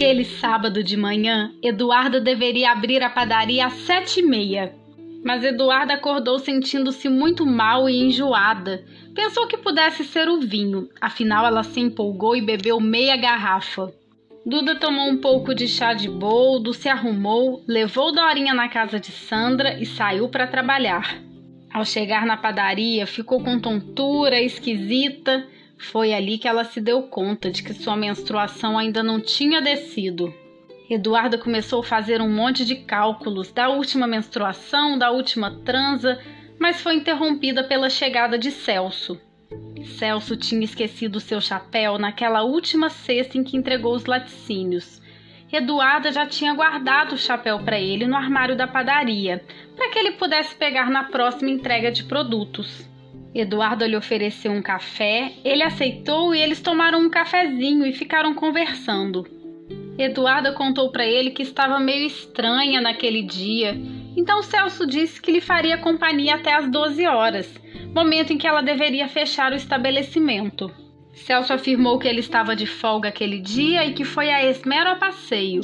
Naquele sábado de manhã, Eduarda deveria abrir a padaria às sete e meia. Mas Eduarda acordou sentindo-se muito mal e enjoada. Pensou que pudesse ser o vinho, afinal ela se empolgou e bebeu meia garrafa. Duda tomou um pouco de chá de boldo, se arrumou, levou Dorinha na casa de Sandra e saiu para trabalhar. Ao chegar na padaria, ficou com tontura esquisita foi ali que ela se deu conta de que sua menstruação ainda não tinha descido. Eduarda começou a fazer um monte de cálculos da última menstruação, da última transa, mas foi interrompida pela chegada de Celso. Celso tinha esquecido seu chapéu naquela última cesta em que entregou os laticínios. Eduarda já tinha guardado o chapéu para ele no armário da padaria, para que ele pudesse pegar na próxima entrega de produtos. Eduardo lhe ofereceu um café, ele aceitou e eles tomaram um cafezinho e ficaram conversando. Eduarda contou para ele que estava meio estranha naquele dia, então Celso disse que lhe faria companhia até às 12 horas, momento em que ela deveria fechar o estabelecimento. Celso afirmou que ele estava de folga aquele dia e que foi a esmero a passeio.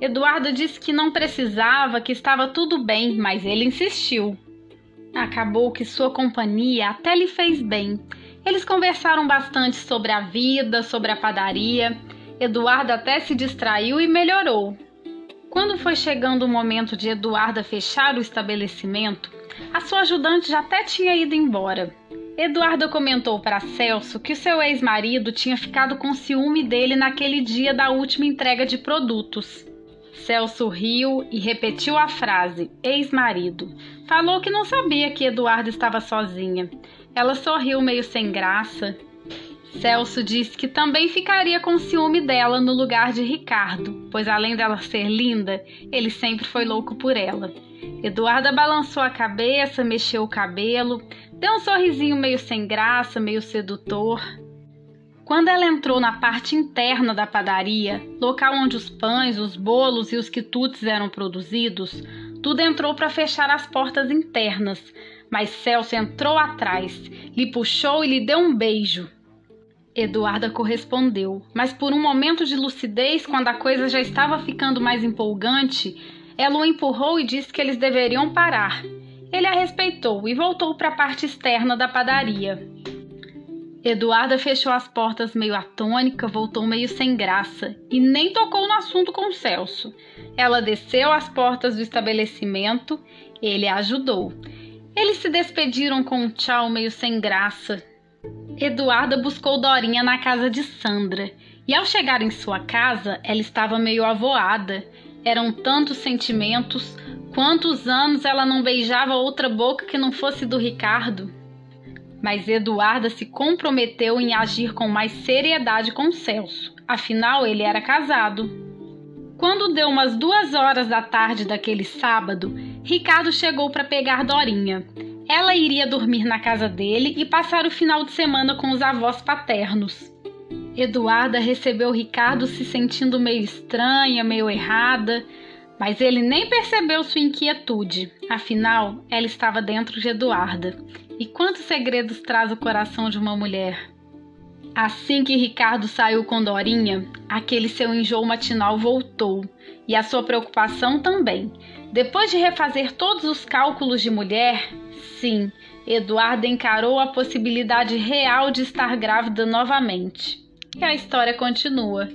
Eduardo disse que não precisava, que estava tudo bem, mas ele insistiu. Acabou que sua companhia até lhe fez bem. Eles conversaram bastante sobre a vida, sobre a padaria. Eduardo até se distraiu e melhorou. Quando foi chegando o momento de Eduarda fechar o estabelecimento, a sua ajudante já até tinha ido embora. Eduarda comentou para Celso que seu ex-marido tinha ficado com ciúme dele naquele dia da última entrega de produtos. Celso riu e repetiu a frase: ex-marido. Falou que não sabia que Eduardo estava sozinha. Ela sorriu meio sem graça. Celso disse que também ficaria com ciúme dela no lugar de Ricardo, pois além dela ser linda, ele sempre foi louco por ela. Eduarda balançou a cabeça, mexeu o cabelo, deu um sorrisinho meio sem graça, meio sedutor. Quando ela entrou na parte interna da padaria, local onde os pães, os bolos e os quitutes eram produzidos, tudo entrou para fechar as portas internas, mas Celso entrou atrás, lhe puxou e lhe deu um beijo. Eduarda correspondeu, mas por um momento de lucidez, quando a coisa já estava ficando mais empolgante, ela o empurrou e disse que eles deveriam parar. Ele a respeitou e voltou para a parte externa da padaria. Eduarda fechou as portas meio atônica, voltou meio sem graça e nem tocou no assunto com Celso. Ela desceu as portas do estabelecimento, ele a ajudou. Eles se despediram com um tchau meio sem graça. Eduarda buscou Dorinha na casa de Sandra e ao chegar em sua casa, ela estava meio avoada. Eram tantos sentimentos, quantos anos ela não beijava outra boca que não fosse do Ricardo mas Eduarda se comprometeu em agir com mais seriedade com Celso, afinal ele era casado. Quando deu umas duas horas da tarde daquele sábado, Ricardo chegou para pegar Dorinha. Ela iria dormir na casa dele e passar o final de semana com os avós paternos. Eduarda recebeu Ricardo se sentindo meio estranha, meio errada, mas ele nem percebeu sua inquietude, afinal, ela estava dentro de Eduarda e quantos segredos traz o coração de uma mulher? Assim que Ricardo saiu com Dorinha, aquele seu enjoo matinal voltou e a sua preocupação também. Depois de refazer todos os cálculos de mulher, sim, Eduardo encarou a possibilidade real de estar grávida novamente. E a história continua.